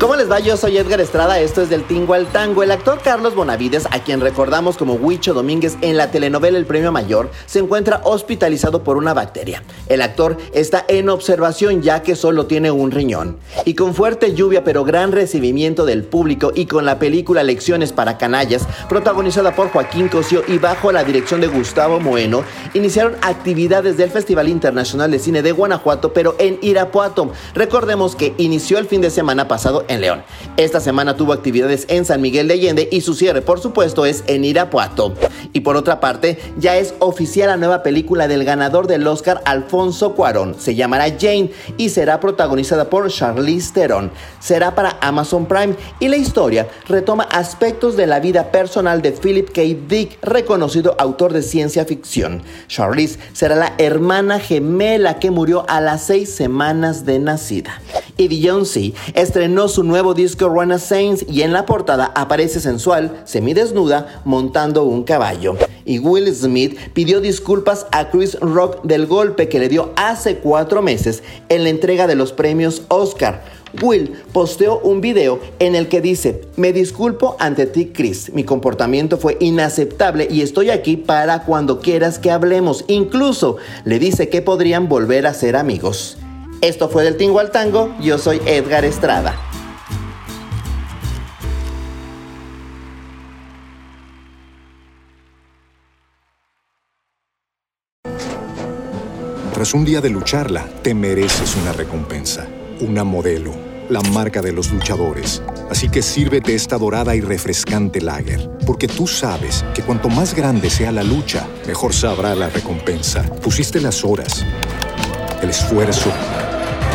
¿Cómo les va? Yo soy Edgar Estrada, esto es del Tingo al Tango. El actor Carlos Bonavides, a quien recordamos como Huicho Domínguez en la telenovela El Premio Mayor, se encuentra hospitalizado por una bacteria. El actor está en observación ya que solo tiene un riñón. Y con fuerte lluvia pero gran recibimiento del público y con la película Lecciones para Canallas, protagonizada por Joaquín Cosio y bajo la dirección de Gustavo Moeno, iniciaron actividades del Festival Internacional de Cine de Guanajuato, pero en Irapuato. Recordemos que inició el fin de semana pasado en León. Esta semana tuvo actividades en San Miguel de Allende y su cierre, por supuesto, es en Irapuato. Y por otra parte, ya es oficial la nueva película del ganador del Oscar Alfonso Cuarón. Se llamará Jane y será protagonizada por Charlize Theron. Será para Amazon Prime y la historia retoma aspectos de la vida personal de Philip K. Dick, reconocido autor de ciencia ficción. Charlize será la hermana gemela que murió a las seis semanas de nacida. Y Beyoncé estrenó su nuevo disco Renaissance y en la portada aparece sensual, semidesnuda, montando un caballo. Y Will Smith pidió disculpas a Chris Rock del golpe que le dio hace cuatro meses en la entrega de los premios Oscar. Will posteó un video en el que dice, me disculpo ante ti Chris, mi comportamiento fue inaceptable y estoy aquí para cuando quieras que hablemos. Incluso le dice que podrían volver a ser amigos. Esto fue del Tingo al Tango, yo soy Edgar Estrada. Tras un día de lucharla, te mereces una recompensa, una modelo, la marca de los luchadores. Así que sírvete esta dorada y refrescante lager, porque tú sabes que cuanto más grande sea la lucha, mejor sabrá la recompensa. Pusiste las horas, el esfuerzo,